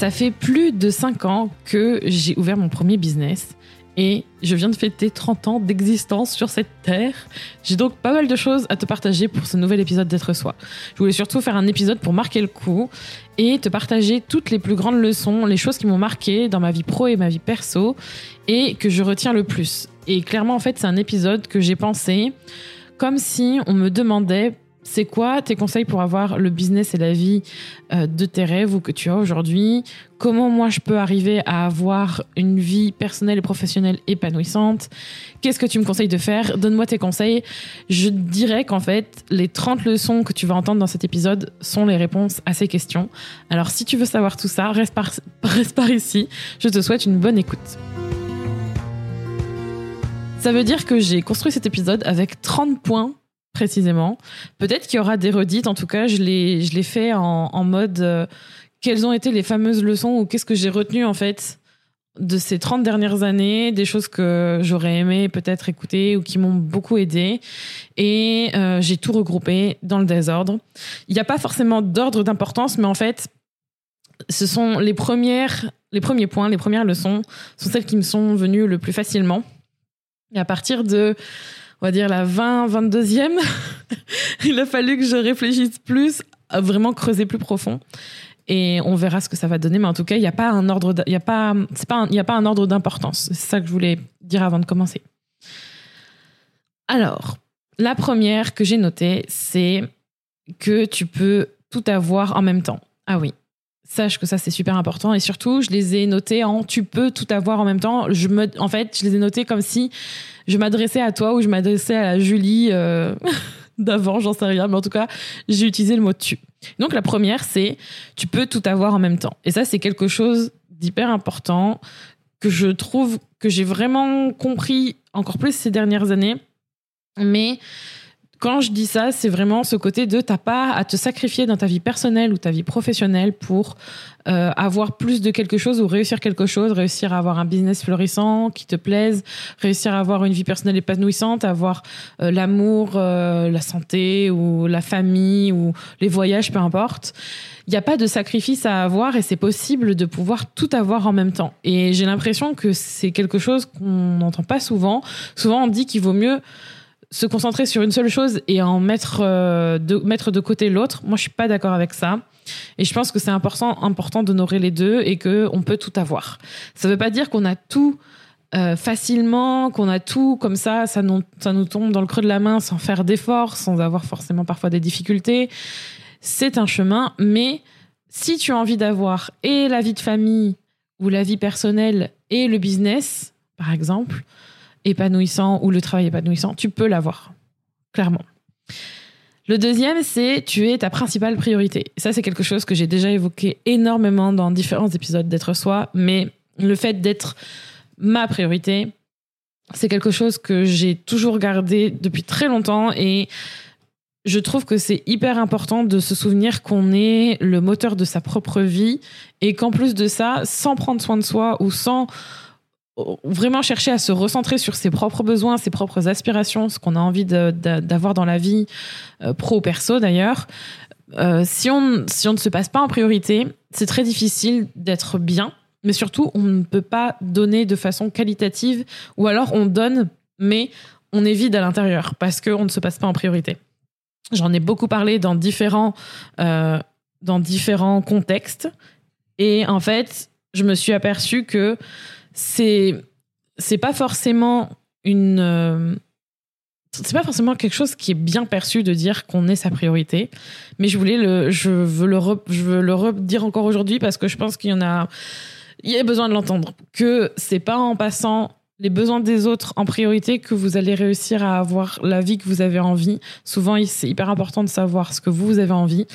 Ça fait plus de 5 ans que j'ai ouvert mon premier business et je viens de fêter 30 ans d'existence sur cette terre. J'ai donc pas mal de choses à te partager pour ce nouvel épisode d'être soi. Je voulais surtout faire un épisode pour marquer le coup et te partager toutes les plus grandes leçons, les choses qui m'ont marqué dans ma vie pro et ma vie perso et que je retiens le plus. Et clairement, en fait, c'est un épisode que j'ai pensé comme si on me demandait c'est quoi tes conseils pour avoir le business et la vie euh, de tes rêves ou que tu as aujourd'hui? Comment moi je peux arriver à avoir une vie personnelle et professionnelle épanouissante? Qu'est-ce que tu me conseilles de faire? Donne-moi tes conseils. Je dirais qu'en fait, les 30 leçons que tu vas entendre dans cet épisode sont les réponses à ces questions. Alors si tu veux savoir tout ça, reste par, reste par ici. Je te souhaite une bonne écoute. Ça veut dire que j'ai construit cet épisode avec 30 points précisément. Peut-être qu'il y aura des redites. En tout cas, je l'ai, je l'ai fait en, mode euh, quelles ont été les fameuses leçons ou qu'est-ce que j'ai retenu en fait de ces 30 dernières années, des choses que j'aurais aimé peut-être écouter ou qui m'ont beaucoup aidé. Et euh, j'ai tout regroupé dans le désordre. Il n'y a pas forcément d'ordre d'importance, mais en fait, ce sont les premières, les premiers points, les premières leçons sont celles qui me sont venues le plus facilement. Et à partir de on va dire la 20, 22e, il a fallu que je réfléchisse plus, vraiment creuser plus profond. Et on verra ce que ça va donner. Mais en tout cas, il n'y a pas un ordre, il y a pas, c'est pas, il a pas un ordre d'importance. C'est ça que je voulais dire avant de commencer. Alors, la première que j'ai notée, c'est que tu peux tout avoir en même temps. Ah oui, sache que ça c'est super important. Et surtout je les ai notés en tu peux tout avoir en même temps. Je me en fait je les ai notés comme si je m'adressais à toi ou je m'adressais à la Julie euh, d'avant j'en sais rien mais en tout cas j'ai utilisé le mot tu. Donc la première c'est tu peux tout avoir en même temps. Et ça c'est quelque chose d'hyper important que je trouve que j'ai vraiment compris encore plus ces dernières années. Mais quand je dis ça, c'est vraiment ce côté de t'as pas à te sacrifier dans ta vie personnelle ou ta vie professionnelle pour euh, avoir plus de quelque chose ou réussir quelque chose, réussir à avoir un business florissant qui te plaise, réussir à avoir une vie personnelle épanouissante, avoir euh, l'amour, euh, la santé ou la famille ou les voyages, peu importe. Il n'y a pas de sacrifice à avoir et c'est possible de pouvoir tout avoir en même temps. Et j'ai l'impression que c'est quelque chose qu'on n'entend pas souvent. Souvent, on dit qu'il vaut mieux se concentrer sur une seule chose et en mettre, euh, de, mettre de côté l'autre, moi je suis pas d'accord avec ça. Et je pense que c'est important, important d'honorer les deux et qu'on peut tout avoir. Ça veut pas dire qu'on a tout euh, facilement, qu'on a tout comme ça, ça nous, ça nous tombe dans le creux de la main sans faire d'efforts, sans avoir forcément parfois des difficultés. C'est un chemin, mais si tu as envie d'avoir et la vie de famille ou la vie personnelle et le business, par exemple, épanouissant ou le travail épanouissant, tu peux l'avoir, clairement. Le deuxième, c'est tu es ta principale priorité. Ça, c'est quelque chose que j'ai déjà évoqué énormément dans différents épisodes d'être soi, mais le fait d'être ma priorité, c'est quelque chose que j'ai toujours gardé depuis très longtemps et je trouve que c'est hyper important de se souvenir qu'on est le moteur de sa propre vie et qu'en plus de ça, sans prendre soin de soi ou sans vraiment chercher à se recentrer sur ses propres besoins, ses propres aspirations, ce qu'on a envie d'avoir dans la vie, euh, pro perso d'ailleurs, euh, si, on, si on ne se passe pas en priorité, c'est très difficile d'être bien, mais surtout, on ne peut pas donner de façon qualitative, ou alors on donne, mais on est vide à l'intérieur, parce qu'on ne se passe pas en priorité. J'en ai beaucoup parlé dans différents, euh, dans différents contextes, et en fait, je me suis aperçue que c'est c'est pas forcément une euh, c'est pas forcément quelque chose qui est bien perçu de dire qu'on est sa priorité, mais je voulais le, je veux le, je veux le redire encore aujourd'hui parce que je pense qu'il y en a, il y a besoin de l'entendre. Que c'est pas en passant les besoins des autres en priorité que vous allez réussir à avoir la vie que vous avez envie. Souvent, c'est hyper important de savoir ce que vous, avez envie.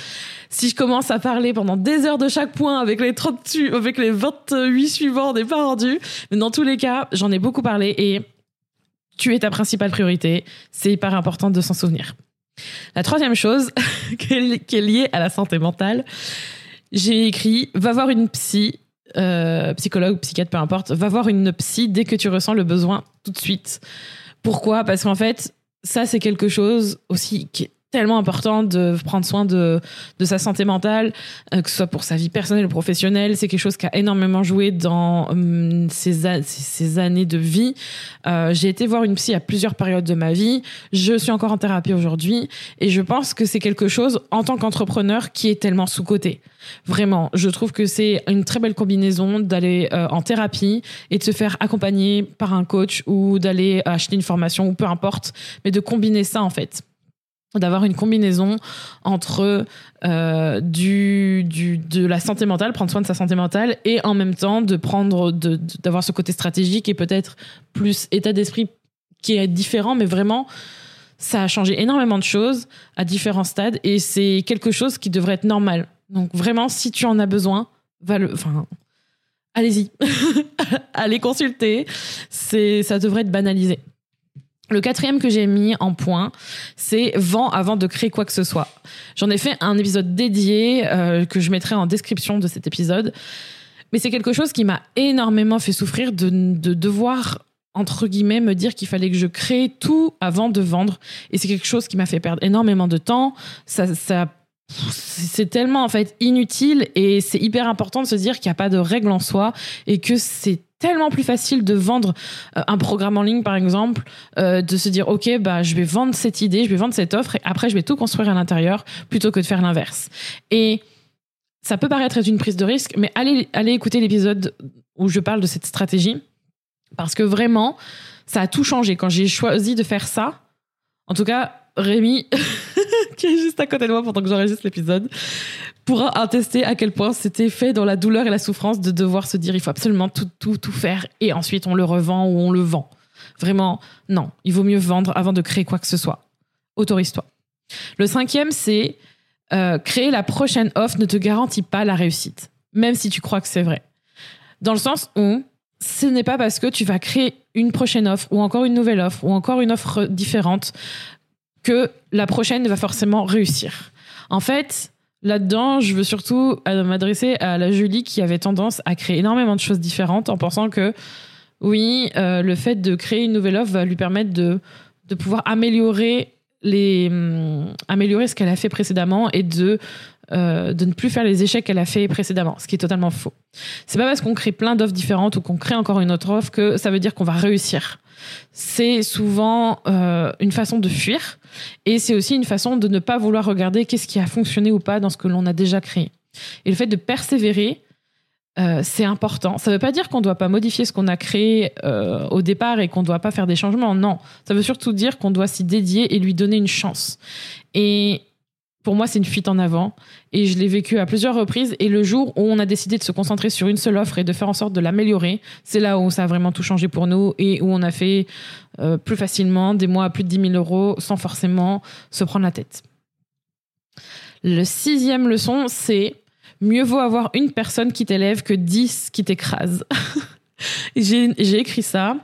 Si je commence à parler pendant des heures de chaque point avec les 30, avec les 28 suivants, n'est pas rendu. Mais dans tous les cas, j'en ai beaucoup parlé et tu es ta principale priorité. C'est hyper important de s'en souvenir. La troisième chose qui est liée à la santé mentale, j'ai écrit va voir une psy euh, psychologue, psychiatre, peu importe, va voir une psy dès que tu ressens le besoin tout de suite. Pourquoi? Parce qu'en fait, ça, c'est quelque chose aussi qui est tellement important de prendre soin de, de sa santé mentale, euh, que ce soit pour sa vie personnelle ou professionnelle. C'est quelque chose qui a énormément joué dans hum, ces, années de vie. Euh, j'ai été voir une psy à plusieurs périodes de ma vie. Je suis encore en thérapie aujourd'hui et je pense que c'est quelque chose en tant qu'entrepreneur qui est tellement sous-coté. Vraiment, je trouve que c'est une très belle combinaison d'aller euh, en thérapie et de se faire accompagner par un coach ou d'aller acheter une formation ou peu importe, mais de combiner ça en fait d'avoir une combinaison entre euh, du, du, de la santé mentale, prendre soin de sa santé mentale, et en même temps de prendre, d'avoir ce côté stratégique et peut-être plus état d'esprit qui est différent, mais vraiment, ça a changé énormément de choses à différents stades, et c'est quelque chose qui devrait être normal. Donc vraiment, si tu en as besoin, va le, enfin, allez-y, allez consulter, c'est, ça devrait être banalisé. Le quatrième que j'ai mis en point, c'est vent avant de créer quoi que ce soit. J'en ai fait un épisode dédié euh, que je mettrai en description de cet épisode. Mais c'est quelque chose qui m'a énormément fait souffrir de, devoir, entre guillemets, me dire qu'il fallait que je crée tout avant de vendre. Et c'est quelque chose qui m'a fait perdre énormément de temps. Ça, ça c'est tellement en fait inutile et c'est hyper important de se dire qu'il n'y a pas de règle en soi et que c'est tellement plus facile de vendre euh, un programme en ligne, par exemple, euh, de se dire, OK, bah, je vais vendre cette idée, je vais vendre cette offre, et après, je vais tout construire à l'intérieur, plutôt que de faire l'inverse. Et ça peut paraître être une prise de risque, mais allez, allez écouter l'épisode où je parle de cette stratégie, parce que vraiment, ça a tout changé. Quand j'ai choisi de faire ça, en tout cas, Rémi, qui est juste à côté de moi pendant que j'enregistre l'épisode, pourra attester à quel point c'était fait dans la douleur et la souffrance de devoir se dire il faut absolument tout, tout, tout faire et ensuite on le revend ou on le vend. Vraiment, non. Il vaut mieux vendre avant de créer quoi que ce soit. Autorise-toi. Le cinquième, c'est euh, créer la prochaine offre ne te garantit pas la réussite, même si tu crois que c'est vrai. Dans le sens où ce n'est pas parce que tu vas créer une prochaine offre ou encore une nouvelle offre ou encore une offre différente que la prochaine va forcément réussir. En fait, Là-dedans, je veux surtout euh, m'adresser à la Julie qui avait tendance à créer énormément de choses différentes en pensant que oui, euh, le fait de créer une nouvelle offre va lui permettre de, de pouvoir améliorer, les, hum, améliorer ce qu'elle a fait précédemment et de, euh, de ne plus faire les échecs qu'elle a fait précédemment, ce qui est totalement faux. C'est pas parce qu'on crée plein d'offres différentes ou qu'on crée encore une autre offre que ça veut dire qu'on va réussir c'est souvent euh, une façon de fuir et c'est aussi une façon de ne pas vouloir regarder qu'est-ce qui a fonctionné ou pas dans ce que l'on a déjà créé. Et le fait de persévérer, euh, c'est important. Ça ne veut pas dire qu'on ne doit pas modifier ce qu'on a créé euh, au départ et qu'on ne doit pas faire des changements. Non, ça veut surtout dire qu'on doit s'y dédier et lui donner une chance. Et pour moi, c'est une fuite en avant. Et je l'ai vécu à plusieurs reprises. Et le jour où on a décidé de se concentrer sur une seule offre et de faire en sorte de l'améliorer, c'est là où ça a vraiment tout changé pour nous et où on a fait euh, plus facilement des mois à plus de 10 000 euros sans forcément se prendre la tête. Le sixième leçon, c'est mieux vaut avoir une personne qui t'élève que 10 qui t'écrasent. J'ai écrit ça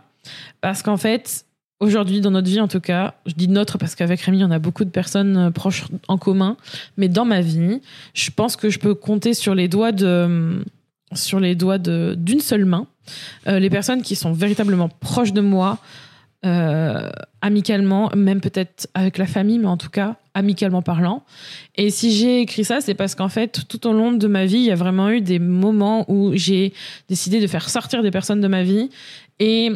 parce qu'en fait, aujourd'hui dans notre vie en tout cas, je dis notre parce qu'avec Rémi, on a beaucoup de personnes euh, proches en commun, mais dans ma vie, je pense que je peux compter sur les doigts de sur les doigts d'une seule main euh, les personnes qui sont véritablement proches de moi euh, amicalement, même peut-être avec la famille, mais en tout cas amicalement parlant. Et si j'ai écrit ça, c'est parce qu'en fait, tout au long de ma vie, il y a vraiment eu des moments où j'ai décidé de faire sortir des personnes de ma vie et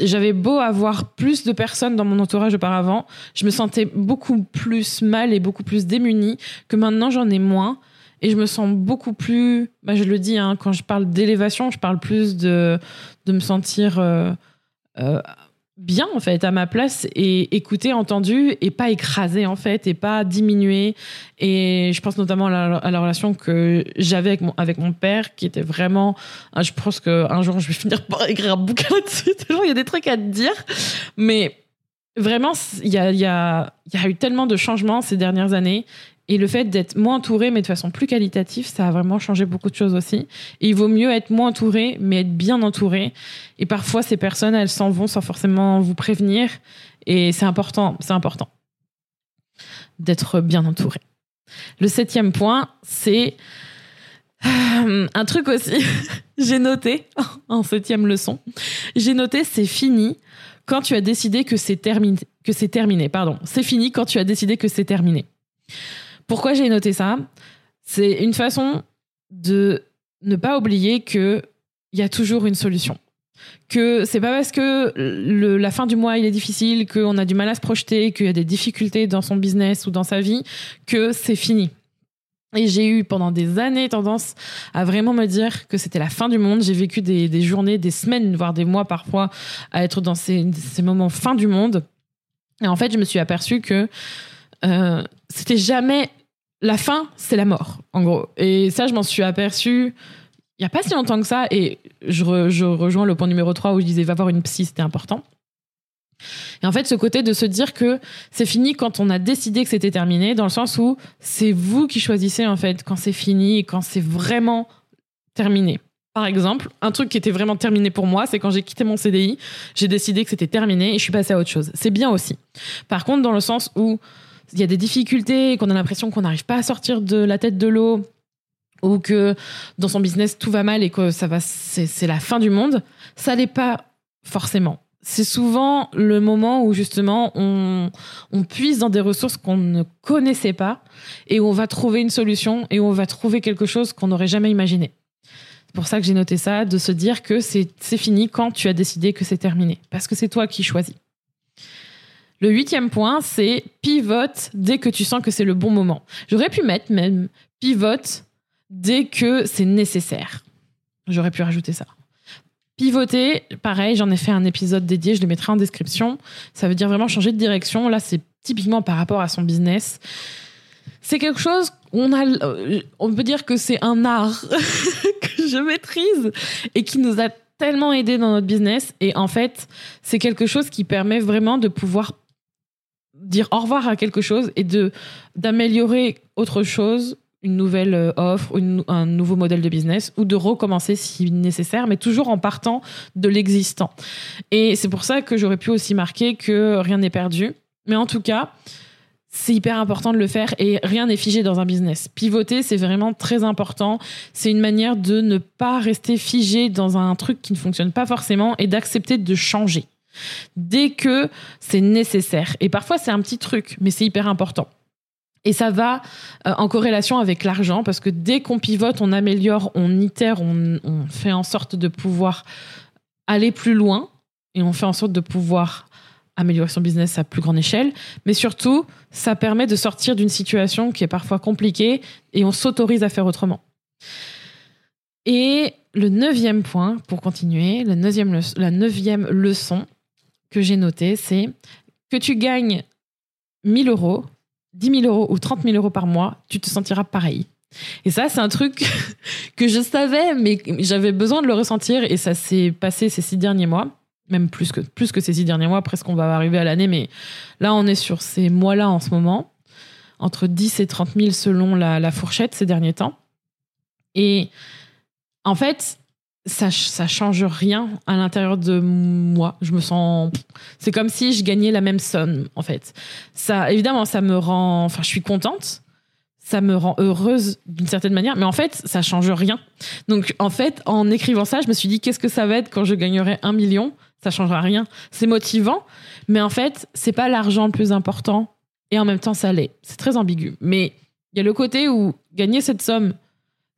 j'avais beau avoir plus de personnes dans mon entourage auparavant, je me sentais beaucoup plus mal et beaucoup plus démunie que maintenant j'en ai moins. Et je me sens beaucoup plus, bah je le dis, hein, quand je parle d'élévation, je parle plus de, de me sentir euh, euh, bien en fait à ma place et écouté, entendu et pas écrasé en fait et pas diminué et je pense notamment à la, relation que j'avais avec mon, père qui était vraiment ah, je pense qu'un jour je vais finir par écrire un bouquin là-dessus. Il y a des trucs à te dire. Mais vraiment il y, a, y a eu tellement de changements ces dernières années et le fait d'être moins entouré, mais de façon plus qualitative, ça a vraiment changé beaucoup de choses aussi. Et il vaut mieux être moins entouré, mais être bien entouré. Et parfois, ces personnes, elles s'en vont sans forcément vous prévenir. Et c'est important, c'est important d'être bien entouré. Le septième point, c'est euh, un truc aussi. j'ai noté en septième leçon. J'ai noté c'est fini quand tu as décidé que c'est terminé. Que c'est terminé. Pardon. C'est fini quand tu as décidé que c'est terminé. Pourquoi j'ai noté ça? C'est une façon de ne pas oublier qu'il y a toujours une solution. Que c'est pas parce que la fin du mois il est difficile, qu'on a du mal à se projeter, qu'il y a des difficultés dans son business ou dans sa vie, que c'est fini. Et j'ai eu pendant des années tendance à vraiment me dire que c'était la fin du monde. J'ai vécu des, journées, des semaines, voire des mois parfois à être dans ces, ces moments fin du monde. Et en fait, je me suis aperçue que euh, c'était jamais la fin, c'est la mort, en gros. Et ça, je m'en suis aperçue il n'y a pas si longtemps que ça. Et je, rejoins le point numéro 3 où je disais va voir une psy, c'était important. Et en fait, ce côté de se dire que c'est fini quand on a décidé que c'était terminé, dans le sens où c'est vous qui choisissez, en fait, quand c'est fini et quand c'est vraiment terminé. Par exemple, un truc qui était vraiment terminé pour moi, c'est quand j'ai quitté mon CDI, j'ai décidé que c'était terminé et je suis passée à autre chose. C'est bien aussi. Par contre, dans le sens où il y a des difficultés, qu'on a l'impression qu'on n'arrive pas à sortir de la tête de l'eau, ou que dans son business tout va mal et que ça va, c'est la fin du monde, ça n'est pas forcément. C'est souvent le moment où justement on, puise dans des ressources qu'on ne connaissait pas et on va trouver une solution et on va trouver quelque chose qu'on n'aurait jamais imaginé. C'est pour ça que j'ai noté ça, de se dire que c'est fini quand tu as décidé que c'est terminé. Parce que c'est toi qui choisis. Le huitième point, c'est pivote dès que tu sens que c'est le bon moment. J'aurais pu mettre même pivote dès que c'est nécessaire. J'aurais pu rajouter ça. Pivoter, pareil, j'en ai fait un épisode dédié, je le mettrai en description. Ça veut dire vraiment changer de direction. Là, c'est typiquement par rapport à son business. C'est quelque chose, on, a, euh, on peut dire que c'est un art que je maîtrise et qui nous a tellement aidé dans notre business. Et en fait, c'est quelque chose qui permet vraiment de pouvoir dire au revoir à quelque chose et de d'améliorer autre chose, une nouvelle euh, offre, un nouveau modèle de business, ou de recommencer si nécessaire, mais toujours en partant de l'existant. Et c'est pour ça que j'aurais pu aussi marquer que rien n'est perdu. Mais en tout cas, c'est hyper important de le faire et rien n'est figé dans un business. Pivoter, c'est vraiment très important. C'est une manière de ne pas rester figé dans un truc qui ne fonctionne pas forcément et d'accepter de changer dès que c'est nécessaire. Et parfois, c'est un petit truc, mais c'est hyper important. Et ça va euh, en corrélation avec l'argent, parce que dès qu'on pivote, on améliore, on itère, on, on, fait en sorte de pouvoir aller plus loin, et on fait en sorte de pouvoir améliorer son business à plus grande échelle. Mais surtout, ça permet de sortir d'une situation qui est parfois compliquée, et on s'autorise à faire autrement. Et le neuvième point, pour continuer, la neuvième leçon, que j'ai noté, c'est que tu gagnes 1000 euros, 10 000 euros ou 30 000 euros par mois, tu te sentiras pareil. Et ça, c'est un truc que je savais, mais j'avais besoin de le ressentir et ça s'est passé ces six derniers mois, même plus que, plus que ces six derniers mois, presque on va arriver à l'année, mais là, on est sur ces mois-là en ce moment, entre 10 et 30 000 selon la, la fourchette ces derniers temps. Et en fait, ça, change rien à l'intérieur de moi. Je me sens. C'est comme si je gagnais la même somme, en fait. Ça, évidemment, ça me rend. Enfin, je suis contente. Ça me rend heureuse d'une certaine manière, mais en fait, ça change rien. Donc, en fait, en écrivant ça, je me suis dit, qu'est-ce que ça va être quand je gagnerai un million? Ça changera rien. C'est motivant, mais en fait, c'est pas l'argent le plus important, et en même temps, ça l'est. C'est très ambigu. Mais il y a le côté où gagner cette somme,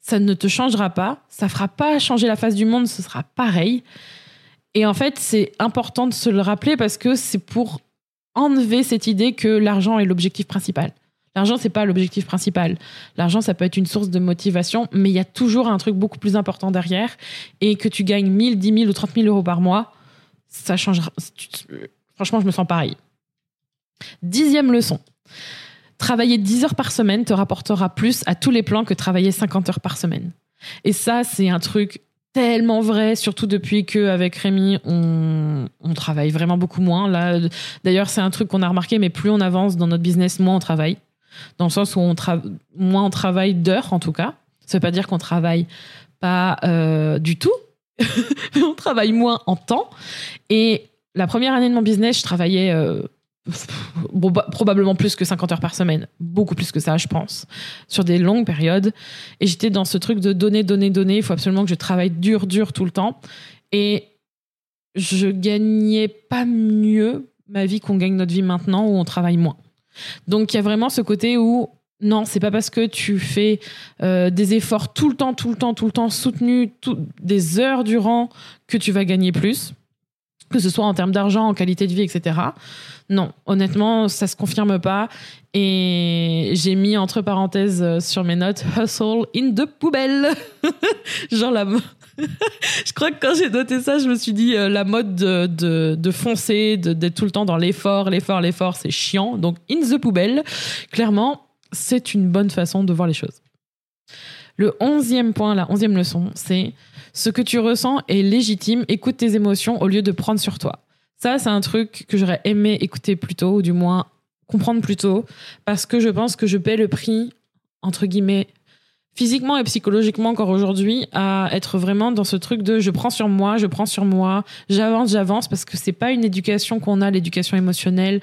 ça ne te changera pas, ça fera pas changer la face du monde, ce sera pareil. Et en fait, c'est important de se le rappeler parce que c'est pour enlever cette idée que l'argent est l'objectif principal. L'argent, c'est pas l'objectif principal. L'argent, ça peut être une source de motivation, mais il y a toujours un truc beaucoup plus important derrière. Et que tu gagnes 1000, 10 000 ou 30 000 euros par mois, ça changera. franchement, je me sens pareil. Dixième leçon. Travailler 10 heures par semaine te rapportera plus à tous les plans que travailler 50 heures par semaine. Et ça, c'est un truc tellement vrai, surtout depuis que avec Rémi, on, travaille vraiment beaucoup moins. Là, d'ailleurs, c'est un truc qu'on a remarqué, mais plus on avance dans notre business, moins on travaille. Dans le sens où moins on travaille d'heures, en tout cas. Ça veut pas dire qu'on travaille pas euh, du tout, mais on travaille moins en temps. Et la première année de mon business, je travaillais euh, bah, probablement plus que 50 heures par semaine, beaucoup plus que ça, je pense, sur des longues périodes. Et j'étais dans ce truc de donner, donner, donner. Il faut absolument que je travaille dur, dur tout le temps. Et je gagnais pas mieux ma vie qu'on gagne notre vie maintenant où on travaille moins. Donc il y a vraiment ce côté où non, c'est pas parce que tu fais euh, des efforts tout le temps, tout le temps, tout le temps soutenus, des heures durant que tu vas gagner plus, que ce soit en termes d'argent, en qualité de vie, etc. Non, honnêtement, ça se confirme pas. Et j'ai mis entre parenthèses euh, sur mes notes hustle in the poubelle. Genre la. je crois que quand j'ai noté ça, je me suis dit euh, la mode de, de, de foncer, d'être tout le temps dans l'effort, l'effort, l'effort, c'est chiant. Donc in the poubelle, clairement, c'est une bonne façon de voir les choses. Le onzième point, la onzième leçon, c'est ce que tu ressens est légitime, écoute tes émotions au lieu de prendre sur toi. Ça, c'est un truc que j'aurais aimé écouter plus tôt, ou du moins comprendre plus tôt, parce que je pense que je paie le prix, entre guillemets, physiquement et psychologiquement encore aujourd'hui, à être vraiment dans ce truc de je prends sur moi, je prends sur moi, j'avance, j'avance, parce que c'est pas une éducation qu'on a, l'éducation émotionnelle.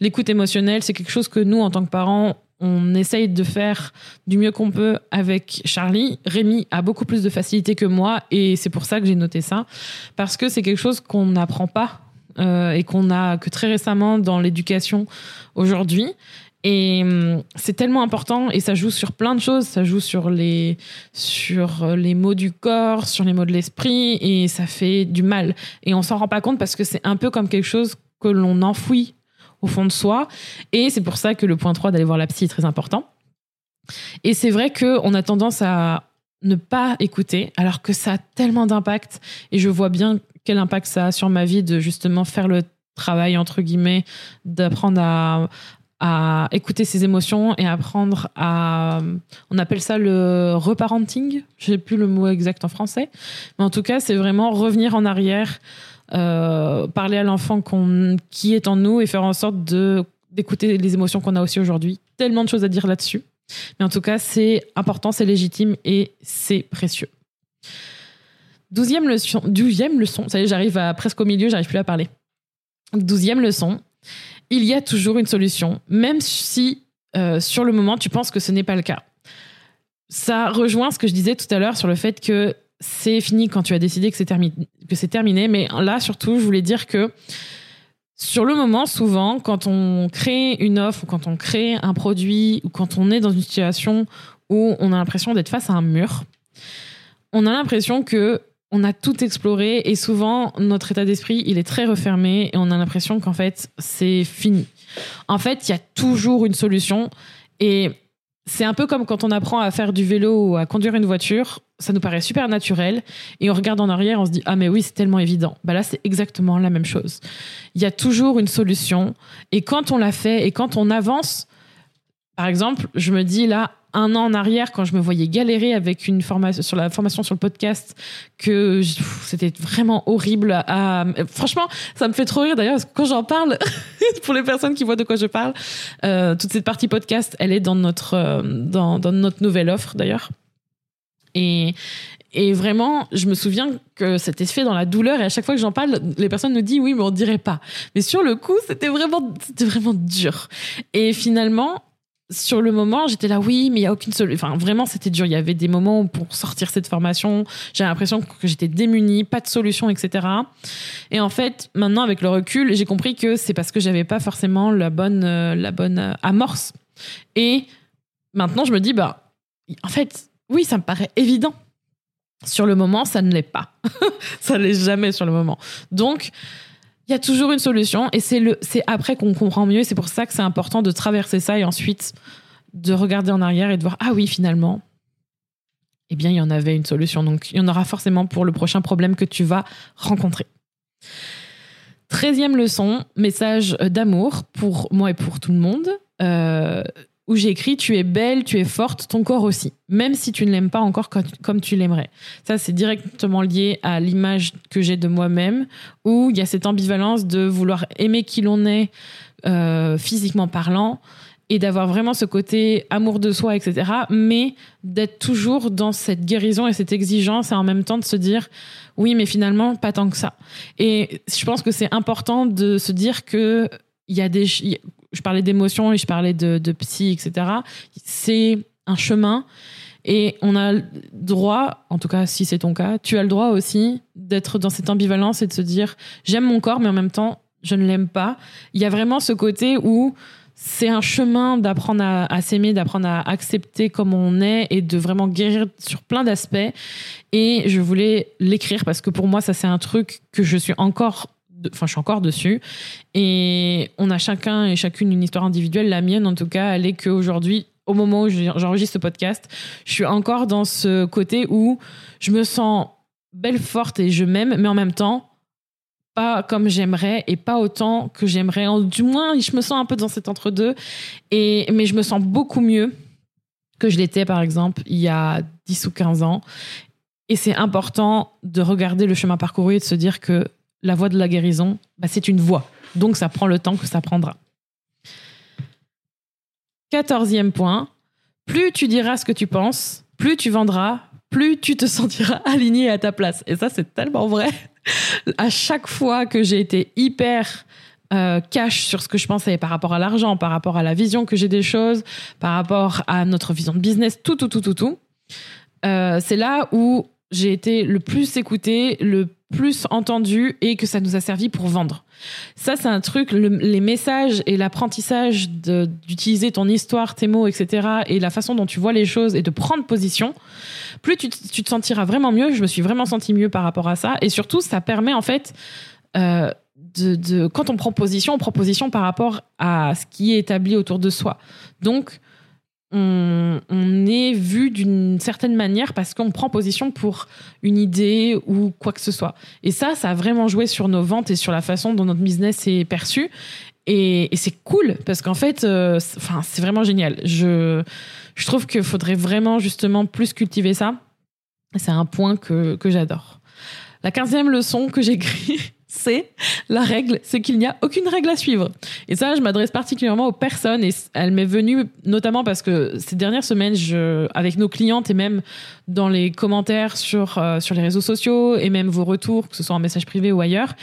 L'écoute émotionnelle, c'est quelque chose que nous, en tant que parents, on essaye de faire du mieux qu'on peut avec Charlie. Rémi a beaucoup plus de facilité que moi et c'est pour ça que j'ai noté ça parce que c'est quelque chose qu'on n'apprend pas euh, et qu'on a que très récemment dans l'éducation aujourd'hui. Et hum, c'est tellement important et ça joue sur plein de choses. Ça joue sur les, sur les mots du corps, sur les mots de l'esprit et ça fait du mal. Et on s'en rend pas compte parce que c'est un peu comme quelque chose que l'on enfouit au fond de soi. Et c'est pour ça que le point 3 d'aller voir la psy est très important. Et c'est vrai qu'on a tendance à ne pas écouter, alors que ça a tellement d'impact. Et je vois bien quel impact ça a sur ma vie de justement faire le travail, entre guillemets, d'apprendre à, écouter ses émotions et apprendre à on appelle ça le reparenting je sais plus le mot exact en français mais en tout cas c'est vraiment revenir en arrière euh, parler à l'enfant qui est en nous et faire en sorte d'écouter les émotions qu'on a aussi aujourd'hui. Tellement de choses à dire là-dessus. Mais en tout cas, c'est important, c'est légitime et c'est précieux. Douzième leçon, douzième leçon, ça y est, j'arrive presque au milieu, j'arrive plus à parler. Douzième leçon, il y a toujours une solution, même si euh, sur le moment tu penses que ce n'est pas le cas. Ça rejoint ce que je disais tout à l'heure sur le fait que c'est fini quand tu as décidé que c'est terminé, terminé. Mais là, surtout, je voulais dire que sur le moment, souvent, quand on crée une offre ou quand on crée un produit ou quand on est dans une situation où on a l'impression d'être face à un mur, on a l'impression que on a tout exploré et souvent notre état d'esprit il est très refermé et on a l'impression qu'en fait c'est fini. En fait, il y a toujours une solution et c'est un peu comme quand on apprend à faire du vélo ou à conduire une voiture, ça nous paraît super naturel et on regarde en arrière, on se dit ah mais oui, c'est tellement évident. Bah là, c'est exactement la même chose. Il y a toujours une solution et quand on l'a fait et quand on avance, par exemple, je me dis là un an en arrière, quand je me voyais galérer avec une formation sur la formation sur le podcast, que c'était vraiment horrible. À, franchement, ça me fait trop rire d'ailleurs quand j'en parle. pour les personnes qui voient de quoi je parle, euh, toute cette partie podcast, elle est dans notre euh, dans notre nouvelle offre d'ailleurs. Et, et vraiment, je me souviens que c'était fait dans la douleur et à chaque fois que j'en parle, les personnes nous disent oui, mais on dirait pas. Mais sur le coup, c'était vraiment, c'était vraiment dur. Et finalement, sur le moment, j'étais là, oui, mais il y a aucune solution. Enfin, vraiment, c'était dur. Il y avait des moments où pour sortir cette formation, j'ai l'impression que j'étais démunie, pas de solution, etc. Et en fait, maintenant, avec le recul, j'ai compris que c'est parce que j'avais pas forcément la bonne, euh, la bonne euh, amorce. Et maintenant, je me dis, bah, en fait, oui, ça me paraît évident. Sur le moment, ça ne l'est pas. ça ne l'est jamais sur le moment. Donc, il y a toujours une solution et c'est après qu'on comprend mieux c'est pour ça que c'est important de traverser ça et ensuite de regarder en arrière et de voir ah oui finalement eh bien il y en avait une solution donc il y en aura forcément pour le prochain problème que tu vas rencontrer. Treizième leçon, message d'amour pour moi et pour tout le monde. Euh, où j'ai écrit Tu es belle, tu es forte, ton corps aussi, même si tu ne l'aimes pas encore comme tu l'aimerais. Ça, c'est directement lié à l'image que j'ai de moi-même, où il y a cette ambivalence de vouloir aimer qui l'on est euh, physiquement parlant et d'avoir vraiment ce côté amour de soi, etc. Mais d'être toujours dans cette guérison et cette exigence et en même temps de se dire oui, mais finalement, pas tant que ça. Et je pense que c'est important de se dire que il y a des, je parlais d'émotions et je parlais de, psy, etc. C'est un chemin et on a le droit, en tout cas si c'est ton cas, tu as le droit aussi d'être dans cette ambivalence et de se dire j'aime mon corps mais en même temps je ne l'aime pas. Il y a vraiment ce côté où c'est un chemin d'apprendre à, s'aimer, d'apprendre à accepter comme on est et de vraiment guérir sur plein d'aspects. Et je voulais l'écrire parce que pour moi, ça c'est un truc que je suis encore enfin je suis encore dessus. Et on a chacun et chacune une histoire individuelle. La mienne en tout cas elle est qu'aujourd'hui au moment où j'enregistre ce podcast je suis encore dans ce côté où je me sens belle forte et je m'aime mais en même temps pas comme j'aimerais et pas autant que j'aimerais. Du moins je me sens un peu dans cet entre deux et mais je me sens beaucoup mieux que je l'étais par exemple il y a 10 ou 15 ans. Et c'est important de regarder le chemin parcouru et de se dire que la voie de la guérison, bah, c'est une voie. Donc ça prend le temps que ça prendra. Quatorzième point, plus tu diras ce que tu penses, plus tu vendras, plus tu te sentiras aligné à ta place. Et ça, c'est tellement vrai. à chaque fois que j'ai été hyper euh, cash sur ce que je pensais par rapport à l'argent, par rapport à la vision que j'ai des choses, par rapport à notre vision de business, tout, tout, tout, tout, tout, euh, c'est là où j'ai été le plus écouté, le plus entendu et que ça nous a servi pour vendre. Ça, c'est un truc, les messages et l'apprentissage d'utiliser ton histoire, tes mots, etc. et la façon dont tu vois les choses et de prendre position, plus tu, te sentiras vraiment mieux. Je me suis vraiment senti mieux par rapport à ça. Et surtout, ça permet en fait... Euh, de, quand on prend position, on prend position par rapport à ce qui est établi autour de soi. Donc, on, est vu d'une certaine manière parce qu'on prend position pour une idée ou quoi que ce soit. Et ça, ça a vraiment joué sur nos ventes et sur la façon dont notre business est perçu. Et, c'est cool parce qu'en fait, euh, c'est vraiment génial. Je, je trouve qu'il faudrait vraiment justement plus cultiver ça. C'est un point que, que j'adore. La quinzième leçon que j'écris, c'est la règle, c'est qu'il n'y a aucune règle à suivre. Et ça, je m'adresse particulièrement aux personnes et elle m'est venue notamment parce que ces dernières semaines, avec nos clientes et même dans les commentaires sur, euh, sur les réseaux sociaux et même vos retours, que ce soit en message privé ou ailleurs,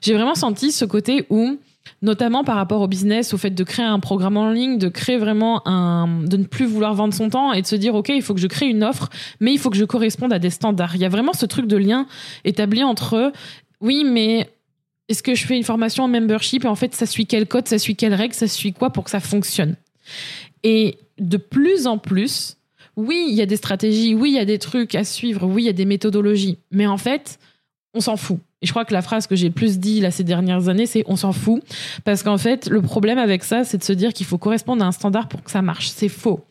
j'ai vraiment senti ce côté où notamment par rapport au business, au fait de créer un programme en ligne, de créer vraiment un, de ne plus vouloir vendre son temps et de se dire, OK, il faut que je crée une offre, mais il faut que je corresponde à des standards. Il y a vraiment ce truc de lien établi entre oui, mais est-ce que je fais une formation en membership? Et en fait, ça suit quel code, ça suit quelle règle, ça suit quoi pour que ça fonctionne? Et de plus en plus, oui, il y a des stratégies, oui, il y a des trucs à suivre, oui, il y a des méthodologies, mais en fait, on s'en fout. Et je crois que la phrase que j'ai le plus dit là ces dernières années, c'est on s'en fout. Parce qu'en fait, le problème avec ça, c'est de se dire qu'il faut correspondre à un standard pour que ça marche. C'est faux.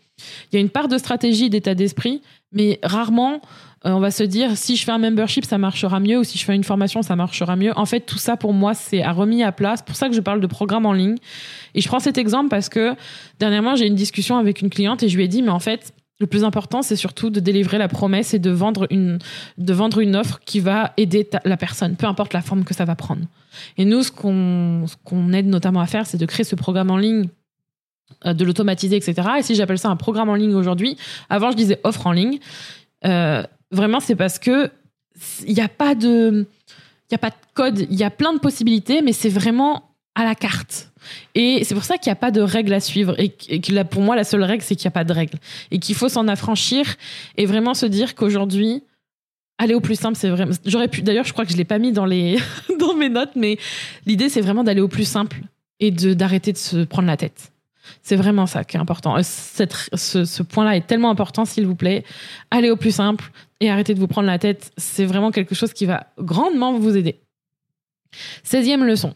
Il y a une part de stratégie, d'état d'esprit, mais rarement euh, on va se dire si je fais un membership ça marchera mieux ou si je fais une formation ça marchera mieux. En fait tout ça pour moi c'est à remis à place. Pour ça que je parle de programme en ligne. Et je prends cet exemple parce que dernièrement j'ai eu une discussion avec une cliente et je lui ai dit mais en fait le plus important, c'est surtout de délivrer la promesse et de vendre une, de vendre une offre qui va aider la personne, peu importe la forme que ça va prendre. Et nous, ce qu'on, aide notamment à faire, c'est de créer ce programme en ligne euh, de l'automatiser, etc. Et si j'appelle ça un programme en ligne aujourd'hui, avant je disais offre en ligne. Euh, Vraiment, c'est parce que il n'y a pas de, il a pas de code, il y a plein de possibilités, mais c'est vraiment à la carte. Et c'est pour ça qu'il n'y a pas de règle à suivre. Et que pour moi, la seule règle, c'est qu'il n'y a pas de règle. Et qu'il faut s'en affranchir et vraiment se dire qu'aujourd'hui, aller au plus simple, c'est vraiment. J'aurais. D'ailleurs, je crois que je l'ai pas mis dans les dans mes notes, mais l'idée, c'est vraiment d'aller au plus simple et de d'arrêter de se prendre la tête. C'est vraiment ça qui est important. Euh, ce, point-là est tellement important, s'il vous plaît. Allez au plus simple et arrêtez de vous prendre la tête. C'est vraiment quelque chose qui va grandement vous aider. 16e leçon.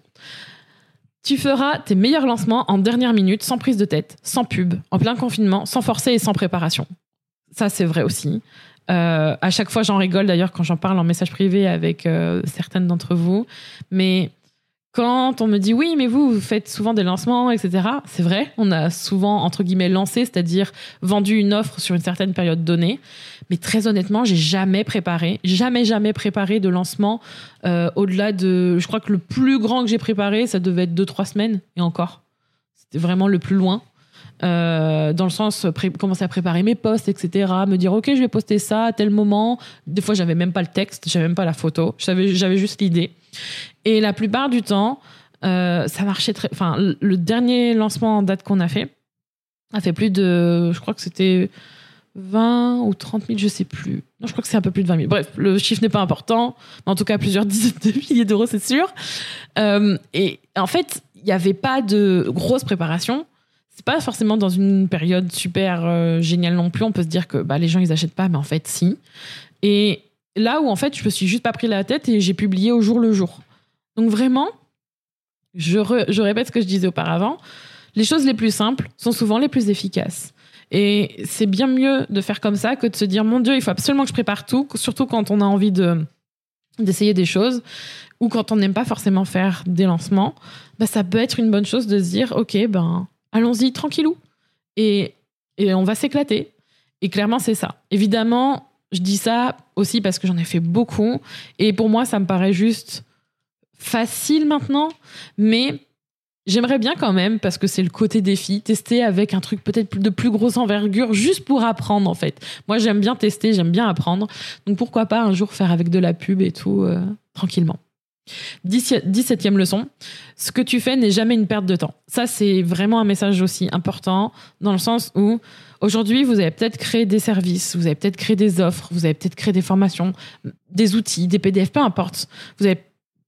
Tu feras tes meilleurs lancements en dernière minute, sans prise de tête, sans pub, en plein confinement, sans forcer et sans préparation. Ça, c'est vrai aussi. Euh, à chaque fois, j'en rigole d'ailleurs quand j'en parle en message privé avec euh, certaines d'entre vous. Mais Quand on me dit oui, mais vous, vous faites souvent des lancements, etc. C'est vrai, on a souvent, entre guillemets, lancé, c'est-à-dire vendu une offre sur une certaine période donnée. Mais très honnêtement, j'ai jamais préparé, jamais, jamais préparé de lancement euh, au-delà de. Je crois que le plus grand que j'ai préparé, ça devait être deux, trois semaines, et encore. C'était vraiment le plus loin. Euh, dans le sens commencer à préparer mes posts, etc. Me dire ok, je vais poster ça à tel moment. Des fois, j'avais même pas le texte, j'avais même pas la photo, j'avais juste l'idée. Et la plupart du temps, euh, ça marchait très. Enfin, le dernier lancement en date qu'on a fait a fait plus de. Je crois que c'était 20 ou 30 000, je sais plus. Non, je crois que c'est un peu plus de 20 000. Bref, le chiffre n'est pas important. Mais en tout cas, plusieurs dizaines de milliers d'euros, c'est sûr. Euh, et en fait, il n'y avait pas de grosse préparation. C'est pas forcément dans une période super euh, géniale non plus. On peut se dire que bah, les gens, ils achètent pas, mais en fait, si. Et là où, en fait, je me suis juste pas pris la tête et j'ai publié au jour le jour. Donc vraiment, je, je répète ce que je disais auparavant, les choses les plus simples sont souvent les plus efficaces. Et c'est bien mieux de faire comme ça que de se dire mon Dieu, il faut absolument que je prépare tout, surtout quand on a envie de d'essayer des choses ou quand on n'aime pas forcément faire des lancements. Bah, ça peut être une bonne chose de se dire ok ben allons-y tranquillou et et on va s'éclater. Et clairement c'est ça. Évidemment, je dis ça aussi parce que j'en ai fait beaucoup et pour moi ça me paraît juste facile maintenant, mais j'aimerais bien quand même, parce que c'est le côté défi, tester avec un truc peut-être de plus grosse envergure, juste pour apprendre en fait. Moi j'aime bien tester, j'aime bien apprendre, donc pourquoi pas un jour faire avec de la pub et tout, euh, tranquillement. 17e leçon, ce que tu fais n'est jamais une perte de temps. Ça, c'est vraiment un message aussi important dans le sens où aujourd'hui, vous avez peut-être créé des services, vous avez peut-être créé des offres, vous avez peut-être créé des formations, des outils, des PDF, peu importe. Vous avez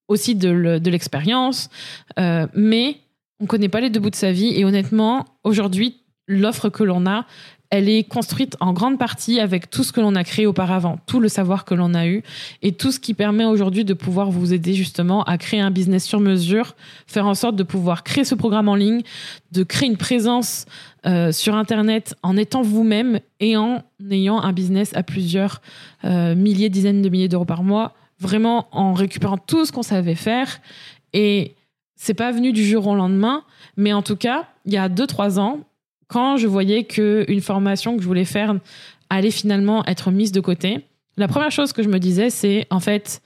aussi de l'expérience, euh, mais on connaît pas les deux bouts de sa vie. Et honnêtement, aujourd'hui, l'offre que l'on a, elle est construite en grande partie avec tout ce que l'on a créé auparavant, tout le savoir que l'on a eu et tout ce qui permet aujourd'hui de pouvoir vous aider justement à créer un business sur mesure, faire en sorte de pouvoir créer ce programme en ligne, de créer une présence euh, sur Internet en étant vous-même et en ayant un business à plusieurs euh, milliers, dizaines de milliers d'euros par mois vraiment en récupérant tout ce qu'on savait faire. Et c'est pas venu du jour au lendemain, mais en tout cas, il y a deux, trois ans, quand je voyais qu'une formation que je voulais faire allait finalement être mise de côté, la première chose que je me disais, c'est en fait,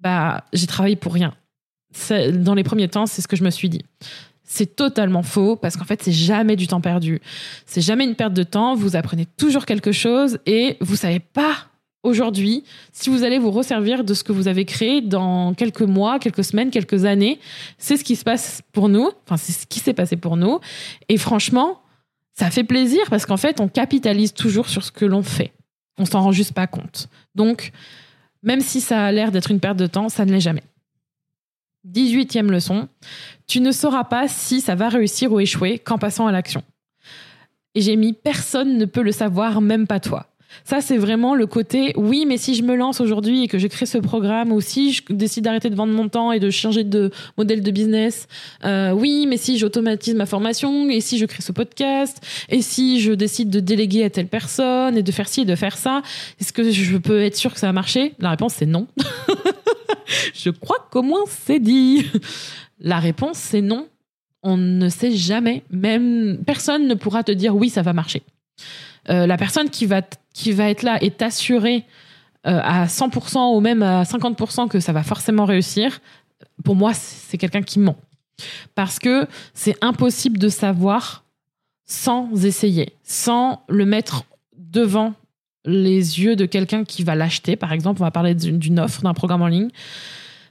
bah, j'ai travaillé pour rien. Dans les premiers temps, c'est ce que je me suis dit. C'est totalement faux parce qu'en fait, c'est jamais du temps perdu. C'est jamais une perte de temps. Vous apprenez toujours quelque chose et vous savez pas aujourd'hui, si vous allez vous resservir de ce que vous avez créé dans quelques mois, quelques semaines, quelques années, c'est ce qui se passe pour nous. Enfin, c'est ce qui s'est passé pour nous. Et franchement, ça fait plaisir parce qu'en fait, on capitalise toujours sur ce que l'on fait. On s'en rend juste pas compte. Donc, même si ça a l'air d'être une perte de temps, ça ne l'est jamais. 18e leçon, tu ne sauras pas si ça va réussir ou échouer qu'en passant à l'action. Et j'ai mis personne ne peut le savoir, même pas toi. Ça, c'est vraiment le côté, oui, mais si je me lance aujourd'hui et que je crée ce programme, ou si je décide d'arrêter de vendre mon temps et de changer de modèle de business, euh, oui, mais si j'automatise ma formation, et si je crée ce podcast, et si je décide de déléguer à telle personne, et de faire ci et de faire ça, est-ce que je peux être sûr que ça va marcher? La réponse, c'est non. je crois qu'au moins c'est dit. La réponse, c'est non. On ne sait jamais. Même personne ne pourra te dire oui, ça va marcher. Euh, la personne qui va, qui va être là est assurée euh, à 100% ou même à 50% que ça va forcément réussir, pour moi, c'est quelqu'un qui ment. Parce que c'est impossible de savoir sans essayer, sans le mettre devant les yeux de quelqu'un qui va l'acheter. Par exemple, on va parler d'une offre, d'un programme en ligne.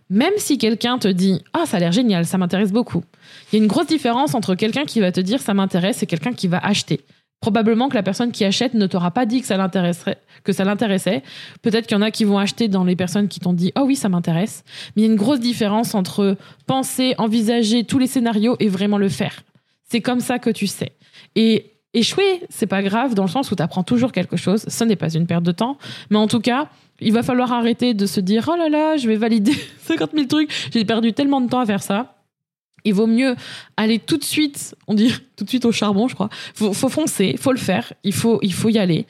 Même si quelqu'un te dit Ah, ça a l'air génial, ça m'intéresse beaucoup. Il y a une grosse différence entre quelqu'un qui va te dire ça m'intéresse et quelqu'un qui va acheter probablement que la personne qui achète ne t'aura pas dit que ça que ça l'intéressait. Peut-être qu'il y en a qui vont acheter dans les personnes qui t'ont dit oh oui ça m'intéresse. Mais il y a une grosse différence entre penser, envisager tous les scénarios et vraiment le faire. C'est comme ça que tu sais. Et échouer, c'est pas grave dans le sens où tu apprends toujours quelque chose. Ce n'est pas une perte de temps, mais en tout cas. Il va falloir arrêter de se dire oh là là, je vais valider 50 000 trucs, j'ai perdu tellement de temps à faire ça il vaut mieux aller tout de suite, on dit tout de suite au charbon, je crois. Faut, faut foncer, faut le faire, il faut, il faut y aller,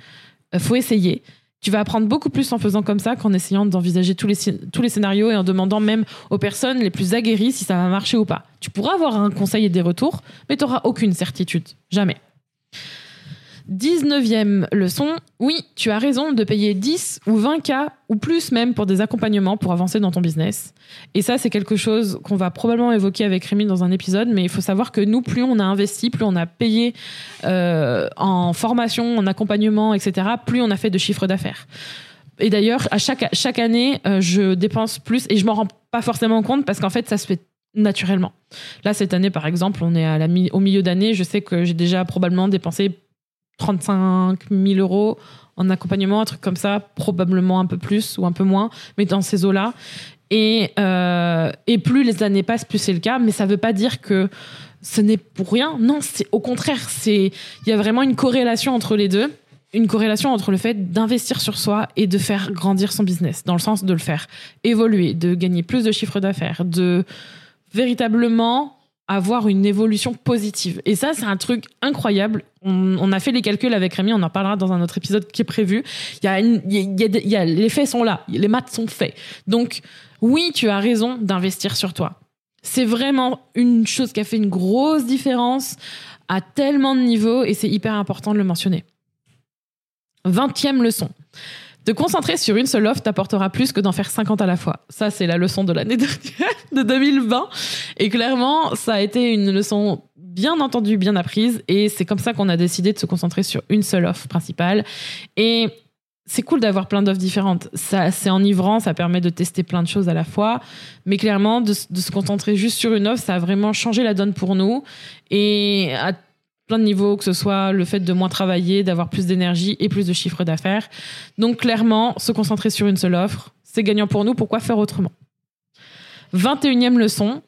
euh, faut essayer. Tu vas apprendre beaucoup plus en faisant comme ça qu'en essayant d'envisager tous les, tous les scénarios et en demandant même aux personnes les plus aguerries si ça va marcher ou pas. Tu pourras avoir un conseil et des retours, mais tu n'auras aucune certitude. Jamais. 19e leçon, oui, tu as raison de payer 10 ou 20 cas ou plus même pour des accompagnements pour avancer dans ton business. Et ça, c'est quelque chose qu'on va probablement évoquer avec Rémi dans un épisode, mais il faut savoir que nous, plus on a investi, plus on a payé euh, en formation, en accompagnement, etc., plus on a fait de chiffre d'affaires. Et d'ailleurs, à chaque, chaque année, euh, je dépense plus et je m'en rends pas forcément compte parce qu'en fait, ça se fait naturellement. Là, cette année, par exemple, on est au milieu d'année. Je sais que j'ai déjà probablement dépensé 35 000 euros en accompagnement, un truc comme ça, probablement un peu plus ou un peu moins, mais dans ces eaux-là. Et, euh, et plus les années passent, plus c'est le cas, mais ça ne veut pas dire que ce n'est pour rien. Non, c'est au contraire, il y a vraiment une corrélation entre les deux, une corrélation entre le fait d'investir sur soi et de faire grandir son business, dans le sens de le faire évoluer, de gagner plus de chiffre d'affaires, de véritablement avoir une évolution positive. Et ça, c'est un truc incroyable. On, a fait les calculs avec Rémi, on en parlera dans un autre épisode qui est prévu. Il y a, y a, les faits sont là, les maths sont faits. Donc, oui, tu as raison d'investir sur toi. C'est vraiment une chose qui a fait une grosse différence à tellement de niveaux et c'est hyper important de le mentionner. Vingtième leçon. Te concentrer sur une seule offre t'apportera plus que d'en faire 50 à la fois. Ça, c'est la leçon de l'année de 2020. Et clairement, ça a été une leçon bien entendue, bien apprise. Et c'est comme ça qu'on a décidé de se concentrer sur une seule offre principale. Et c'est cool d'avoir plein d'offres différentes. Ça, c'est enivrant, ça permet de tester plein de choses à la fois. Mais clairement, de, de, se concentrer juste sur une offre, ça a vraiment changé la donne pour nous. Et à plein de niveaux, que ce soit le fait de moins travailler, d'avoir plus d'énergie et plus de chiffre d'affaires. Donc clairement, se concentrer sur une seule offre, c'est gagnant pour nous. Pourquoi faire autrement? 21e leçon,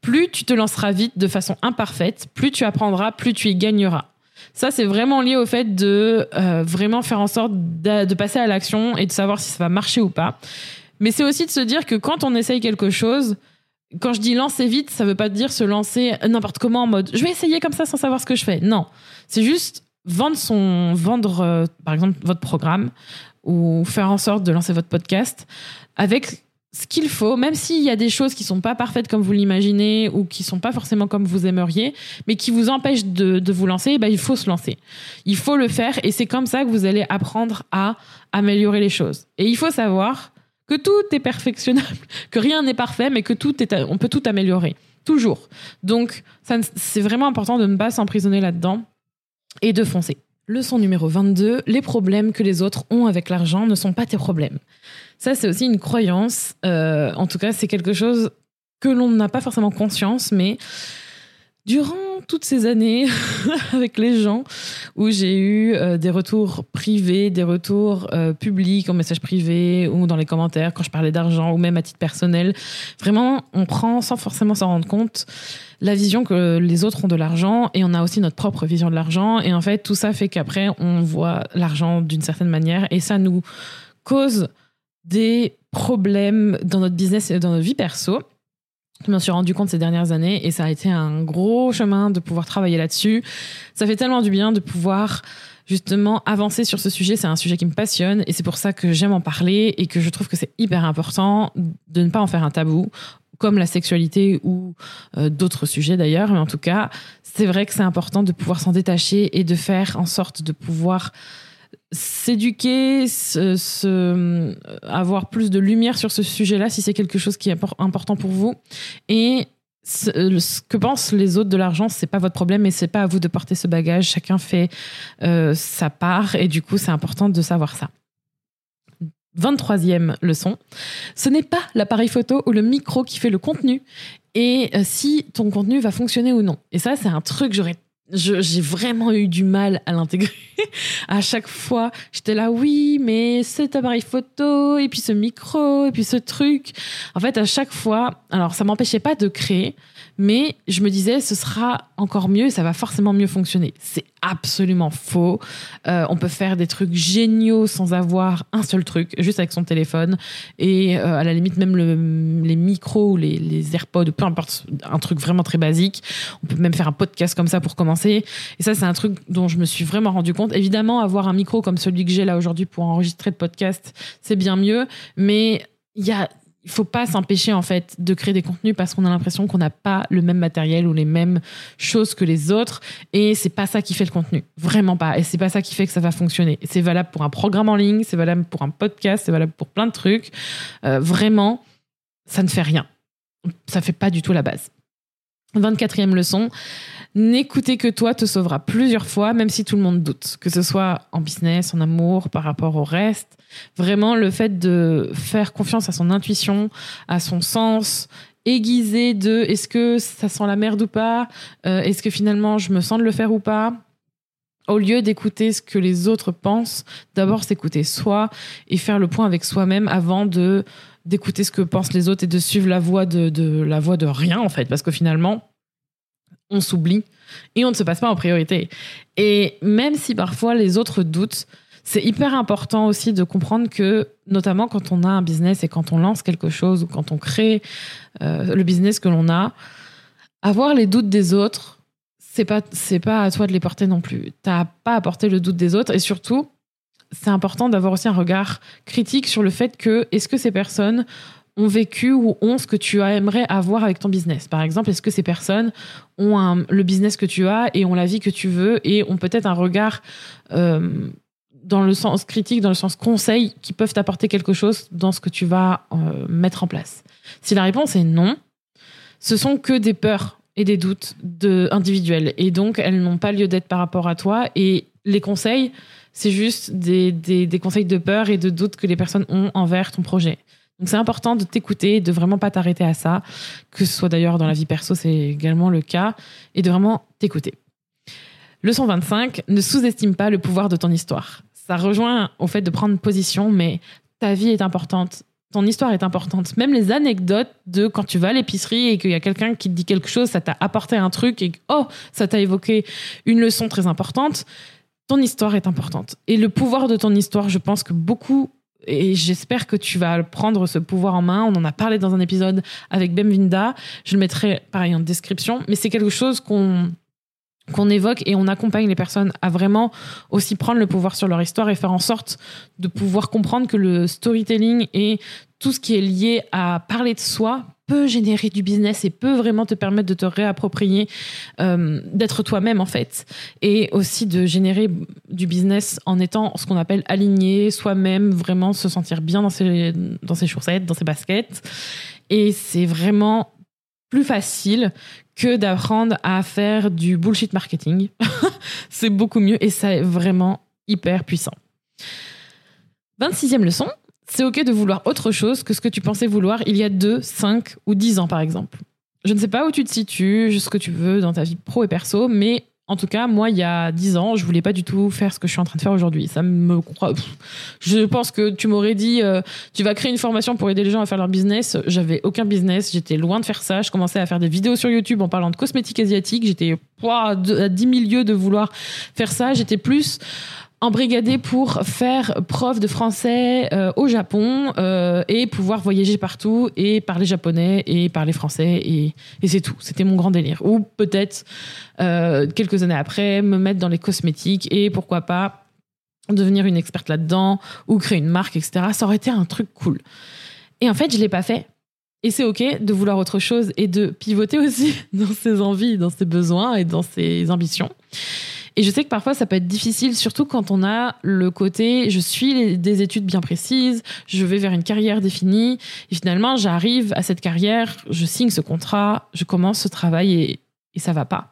plus tu te lanceras vite de façon imparfaite, plus tu apprendras, plus tu y gagneras. Ça, c'est vraiment lié au fait de euh, vraiment faire en sorte de passer à l'action et de savoir si ça va marcher ou pas. Mais c'est aussi de se dire que quand on essaye quelque chose, quand je dis lancer vite, ça veut pas dire se lancer n'importe comment en mode je vais essayer comme ça sans savoir ce que je fais. Non, c'est juste vendre son vendre euh, par exemple votre programme ou faire en sorte de lancer votre podcast avec ce qu'il faut, même s'il y a des choses qui sont pas parfaites comme vous l'imaginez ou qui sont pas forcément comme vous aimeriez, mais qui vous empêchent de, de vous lancer, ben il faut se lancer. Il faut le faire et c'est comme ça que vous allez apprendre à améliorer les choses. Et il faut savoir que tout est perfectionnable, que rien n'est parfait, mais que tout est, on peut tout améliorer, toujours. Donc, c'est vraiment important de ne pas s'emprisonner là-dedans et de foncer. Leçon numéro 22, les problèmes que les autres ont avec l'argent ne sont pas tes problèmes. Ça, c'est aussi une croyance. Euh, en tout cas, c'est quelque chose que l'on n'a pas forcément conscience, mais durant toutes ces années avec les gens où j'ai eu euh, des retours privés, des retours euh, publics en message privé ou dans les commentaires quand je parlais d'argent ou même à titre personnel. Vraiment, on prend sans forcément s'en rendre compte la vision que les autres ont de l'argent et on a aussi notre propre vision de l'argent. Et en fait, tout ça fait qu'après, on voit l'argent d'une certaine manière et ça nous cause des problèmes dans notre business et dans notre vie perso. Je m'en suis rendu compte ces dernières années et ça a été un gros chemin de pouvoir travailler là-dessus. Ça fait tellement du bien de pouvoir justement avancer sur ce sujet. C'est un sujet qui me passionne et c'est pour ça que j'aime en parler et que je trouve que c'est hyper important de ne pas en faire un tabou comme la sexualité ou euh, d'autres sujets d'ailleurs. Mais en tout cas, c'est vrai que c'est important de pouvoir s'en détacher et de faire en sorte de pouvoir s'éduquer, se, avoir plus de lumière sur ce sujet-là si c'est quelque chose qui est important pour vous. Et ce, que pensent les autres de l'argent, c'est pas votre problème et c'est pas à vous de porter ce bagage. Chacun fait euh, sa part et du coup, c'est important de savoir ça. 23e leçon. Ce n'est pas l'appareil photo ou le micro qui fait le contenu et euh, si ton contenu va fonctionner ou non. Et ça, c'est un truc que j'aurais j'ai vraiment eu du mal à l'intégrer. à chaque fois, j'étais là, oui, mais cet appareil photo, et puis ce micro, et puis ce truc. En fait, à chaque fois, alors ça m'empêchait pas de créer, mais je me disais, ce sera encore mieux, ça va forcément mieux fonctionner. C'est absolument faux. Euh, on peut faire des trucs géniaux sans avoir un seul truc, juste avec son téléphone. Et euh, à la limite, même les micros ou les, les AirPods, peu importe, un truc vraiment très basique. On peut même faire un podcast comme ça pour commencer. Et ça, c'est un truc dont je me suis vraiment rendu compte. Évidemment, avoir un micro comme celui que j'ai là aujourd'hui pour enregistrer le podcast, c'est bien mieux. Mais il y a il faut pas s'empêcher en fait de créer des contenus parce qu'on a l'impression qu'on n'a pas le même matériel ou les mêmes choses que les autres. Et c'est pas ça qui fait le contenu. Vraiment pas. Et c'est pas ça qui fait que ça va fonctionner. C'est valable pour un programme en ligne c'est valable pour un podcast c'est valable pour plein de trucs. Euh, vraiment ça ne fait rien. Ça fait pas du tout la base 24e leçon N'écouter que toi te sauvera plusieurs fois, même si tout le monde doute, que ce soit en business, en amour, par rapport au reste. Vraiment, le fait de faire confiance à son intuition, à son sens, aiguisé de est-ce que ça sent la merde ou pas, euh, est-ce que finalement je me sens de le faire ou pas. Au lieu d'écouter ce que les autres pensent, d'abord s'écouter soi et faire le point avec soi-même avant de d'écouter ce que pensent les autres et de suivre la voie de, la voie de rien en fait, parce que finalement on s'oublie et on ne se passe pas en priorité. Et même si parfois les autres doutent, c'est hyper important aussi de comprendre que, notamment quand on a un business et quand on lance quelque chose ou quand on crée euh, le business que l'on a, avoir les doutes des autres, c'est pas c'est pas à toi de les porter non plus. T'as pas à porter le doute des autres et surtout, c'est important d'avoir aussi un regard critique sur le fait que est-ce que ces personnes ont vécu ou ont ce que tu aimerais avoir avec ton business. Par exemple, est-ce que ces personnes ont le business que tu as et ont la vie que tu veux et ont peut-être un regard euh, dans le sens critique, dans le sens conseil, qui peuvent t'apporter quelque chose dans ce que tu vas euh, mettre en place? Si la réponse est non, ce sont que des peurs et des doutes individuels. Et donc, elles n'ont pas lieu d'être par rapport à toi. Et les conseils, c'est juste des, des, conseils de peur et de doutes que les personnes ont envers ton projet. Donc c'est important de t'écouter, de vraiment pas t'arrêter à ça, que ce soit d'ailleurs dans la vie perso, c'est également le cas, et de vraiment t'écouter. Leçon 25, ne sous-estime pas le pouvoir de ton histoire. Ça rejoint au fait de prendre position, mais ta vie est importante, ton histoire est importante. Même les anecdotes de quand tu vas à l'épicerie et qu'il y a quelqu'un qui te dit quelque chose, ça t'a apporté un truc et oh, ça t'a évoqué une leçon très importante. Ton histoire est importante. Et le pouvoir de ton histoire, je pense que beaucoup et j'espère que tu vas prendre ce pouvoir en main. On en a parlé dans un épisode avec Bemvinda. Je le mettrai pareil en description. Mais c'est quelque chose qu'on qu'on évoque et on accompagne les personnes à vraiment aussi prendre le pouvoir sur leur histoire et faire en sorte de pouvoir comprendre que le storytelling et tout ce qui est lié à parler de soi peut générer du business et peut vraiment te permettre de te réapproprier, euh, d'être toi-même en fait, et aussi de générer du business en étant ce qu'on appelle aligné, soi-même, vraiment se sentir bien dans ses, dans ses chaussettes, dans ses baskets. Et c'est vraiment plus facile que d'apprendre à faire du bullshit marketing. c'est beaucoup mieux et ça est vraiment hyper puissant. 26e leçon, c'est OK de vouloir autre chose que ce que tu pensais vouloir il y a 2, 5 ou 10 ans, par exemple. Je ne sais pas où tu te situes, ce que tu veux dans ta vie pro et perso, mais en tout cas, moi, il y a 10 ans, je voulais pas du tout faire ce que je suis en train de faire aujourd'hui. Ça me croit. Je pense que tu m'aurais dit, euh, tu vas créer une formation pour aider les gens à faire leur business. J'avais aucun business. J'étais loin de faire ça. Je commençais à faire des vidéos sur YouTube en parlant de cosmétiques asiatiques. J'étais à 10 000 lieues de vouloir faire ça. J'étais plus embrigadé pour faire prof de français euh, au Japon euh, et pouvoir voyager partout et parler japonais et parler français et, et c'est tout. C'était mon grand délire. Ou peut-être euh, quelques années après me mettre dans les cosmétiques et pourquoi pas devenir une experte là-dedans ou créer une marque, etc. Ça aurait été un truc cool. Et en fait, je l'ai pas fait. Et c'est ok de vouloir autre chose et de pivoter aussi dans ses envies, dans ses besoins et dans ses ambitions. Et je sais que parfois ça peut être difficile, surtout quand on a le côté je suis des études bien précises, je vais vers une carrière définie, et finalement j'arrive à cette carrière, je signe ce contrat, je commence ce travail et, et ça va pas.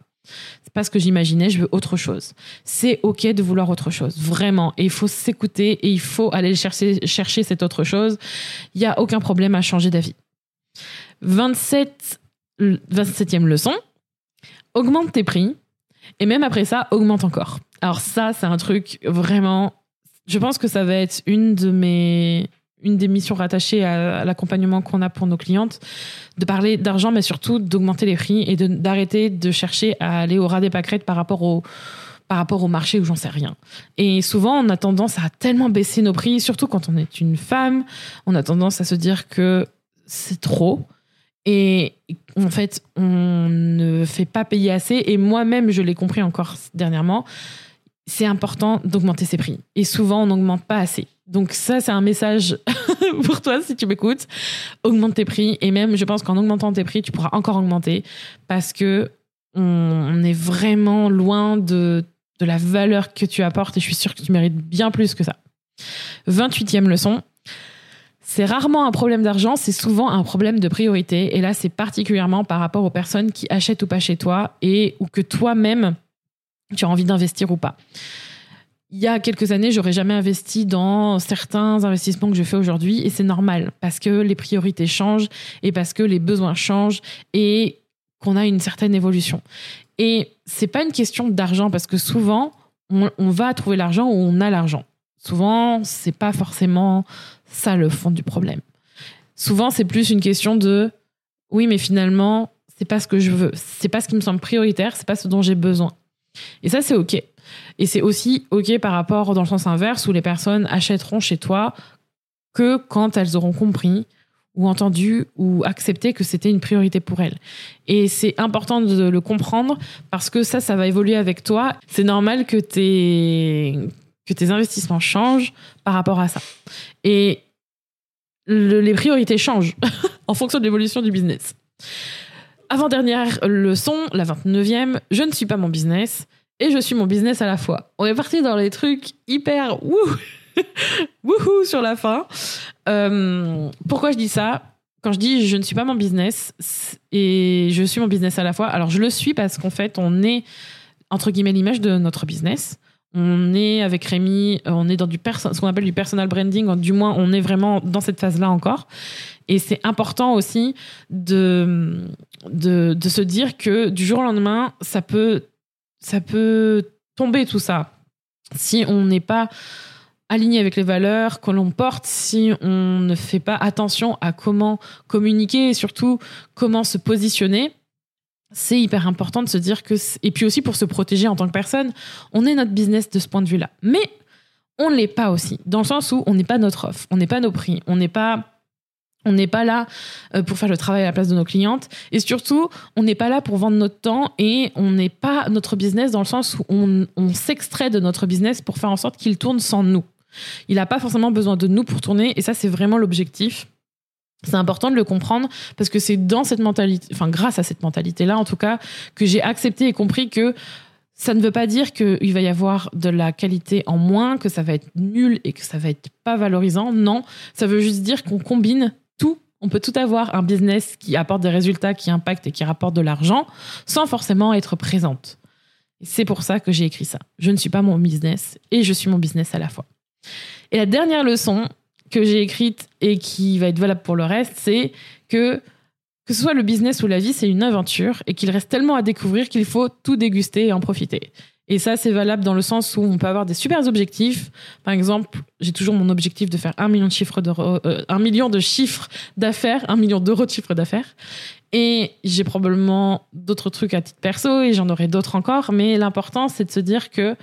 C'est pas ce que j'imaginais, je veux autre chose. C'est ok de vouloir autre chose, vraiment. Et il faut s'écouter et il faut aller chercher, cette autre chose. Il n'y a aucun problème à changer d'avis. 27, 27e leçon. Augmente tes prix et même après ça, augmente encore. Alors ça, c'est un truc vraiment... Je pense que ça va être une de mes une des missions rattachées à l'accompagnement qu'on a pour nos clientes, de parler d'argent, mais surtout d'augmenter les prix et d'arrêter de, chercher à aller au ras des pâquerettes par rapport au, par rapport au marché où j'en sais rien. Et souvent, on a tendance à tellement baisser nos prix, surtout quand on est une femme, on a tendance à se dire que c'est trop. Et en fait, on ne fait pas payer assez. Et moi-même, je l'ai compris encore dernièrement, c'est important d'augmenter ses prix. Et souvent, on n'augmente pas assez. Donc ça, c'est un message pour toi si tu m'écoutes. Augmente tes prix. Et même, je pense qu'en augmentant tes prix, tu pourras encore augmenter parce que on est vraiment loin de, de la valeur que tu apportes. Et je suis sûre que tu mérites bien plus que ça. 28e leçon. C'est rarement un problème d'argent, c'est souvent un problème de priorité. Et là, c'est particulièrement par rapport aux personnes qui achètent ou pas chez toi et ou que toi-même, tu as envie d'investir ou pas. Il y a quelques années, j'aurais jamais investi dans certains investissements que je fais aujourd'hui et c'est normal parce que les priorités changent et parce que les besoins changent et qu'on a une certaine évolution. Et c'est pas une question d'argent parce que souvent on, va trouver l'argent où on a l'argent. Souvent, c'est pas forcément ça le fond du problème. Souvent, c'est plus une question de oui, mais finalement, c'est pas ce que je veux, c'est pas ce qui me semble prioritaire, c'est pas ce dont j'ai besoin. Et ça, c'est OK. Et c'est aussi OK par rapport dans le sens inverse où les personnes achèteront chez toi que quand elles auront compris ou entendu ou accepté que c'était une priorité pour elles. Et c'est important de le comprendre parce que ça, ça va évoluer avec toi. C'est normal que tes, que tes investissements changent par rapport à ça. Et les priorités changent en fonction de l'évolution du business. Avant-dernière leçon, la 29e, je ne suis pas mon business et je suis mon business à la fois. On est parti dans les trucs hyper wouhou sur la fin. Euh, pourquoi je dis ça? Quand je dis je ne suis pas mon business et je suis mon business à la fois, alors je le suis parce qu'en fait, on est entre guillemets l'image de notre business. On est avec Rémi, euh, on est dans du ce qu'on appelle du personal branding, du moins on est vraiment dans cette phase-là encore. Et c'est important aussi de, de, de, se dire que du jour au lendemain, ça peut, ça peut tomber tout ça. Si on n'est pas aligné avec les valeurs que l'on porte, si on ne fait pas attention à comment communiquer et surtout comment se positionner, c'est hyper important de se dire que et puis aussi pour se protéger en tant que personne, on est notre business de ce point de vue-là. Mais on ne l'est pas aussi dans le sens où on n'est pas notre offre, on n'est pas nos prix, on n'est pas on n'est pas là euh, pour faire le travail à la place de nos clientes et surtout, on n'est pas là pour vendre notre temps et on n'est pas notre business dans le sens où on, on s'extrait de notre business pour faire en sorte qu'il tourne sans nous. Il n'a pas forcément besoin de nous pour tourner et ça, c'est vraiment l'objectif. C'est important de le comprendre parce que c'est dans cette mentalité, enfin grâce à cette mentalité-là en tout cas, que j'ai accepté et compris que ça ne veut pas dire qu'il va y avoir de la qualité en moins, que ça va être nul et que ça va être pas valorisant. Non, ça veut juste dire qu'on combine tout. On peut tout avoir un business qui apporte des résultats, qui impacte et qui rapporte de l'argent sans forcément être présente. C'est pour ça que j'ai écrit ça. Je ne suis pas mon business et je suis mon business à la fois. Et la dernière leçon, que j'ai écrite et qui va être valable pour le reste, c'est que que ce soit le business ou la vie, c'est une aventure et qu'il reste tellement à découvrir qu'il faut tout déguster et en profiter. Et ça, c'est valable dans le sens où on peut avoir des super objectifs. Par exemple, j'ai toujours mon objectif de faire un million de chiffres euh, million de chiffres d'affaires, un million d'euros de chiffre d'affaires. Et j'ai probablement d'autres trucs à titre perso et j'en aurai d'autres encore. Mais l'important, c'est de se dire que,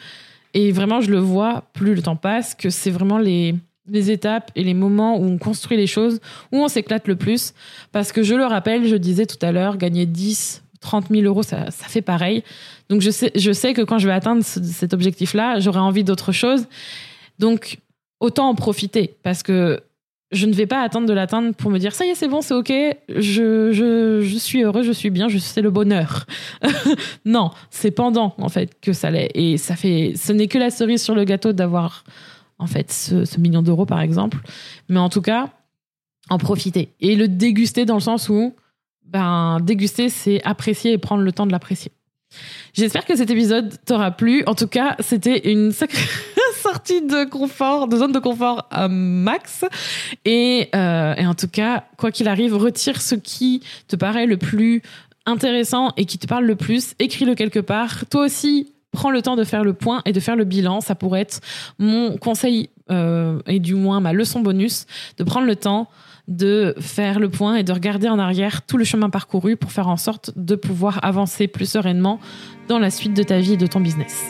et vraiment, je le vois, plus le temps passe, que c'est vraiment les, les étapes et les moments où on construit les choses, où on s'éclate le plus. Parce que je le rappelle, je disais tout à l'heure, gagner 10, 30 000 euros, ça, ça fait pareil. Donc je sais, je sais que quand je vais atteindre cet objectif-là, j'aurai envie d'autre chose. Donc autant en profiter parce que je ne vais pas attendre de l'atteindre pour me dire ça y est, c'est bon, c'est ok, je, je, je, suis heureux, je suis bien, je c'est le bonheur. non, c'est pendant en fait que ça l'est. Et ça fait, ce n'est que la cerise sur le gâteau d'avoir en fait, ce, million d'euros, par exemple. Mais en tout cas, en profiter. Et le déguster dans le sens où, ben, déguster, c'est apprécier et prendre le temps de l'apprécier. J'espère que cet épisode t'aura plu. En tout cas, c'était une sacrée sortie de confort, de zone de confort à max. Et, euh, et en tout cas, quoi qu'il arrive, retire ce qui te paraît le plus intéressant et qui te parle le plus. Écris-le quelque part. Toi aussi, prends le temps de faire le point et de faire le bilan. Ça pourrait être mon conseil euh, et du moins ma leçon bonus de prendre le temps de faire le point et de regarder en arrière tout le chemin parcouru pour faire en sorte de pouvoir avancer plus sereinement dans la suite de ta vie et de ton business.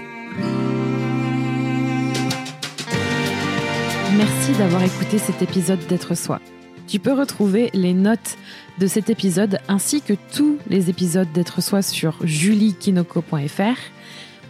Merci d'avoir écouté cet épisode d'être soi. Tu peux retrouver les notes de cet épisode ainsi que tous les épisodes d'être soi sur juliekinoko.fr.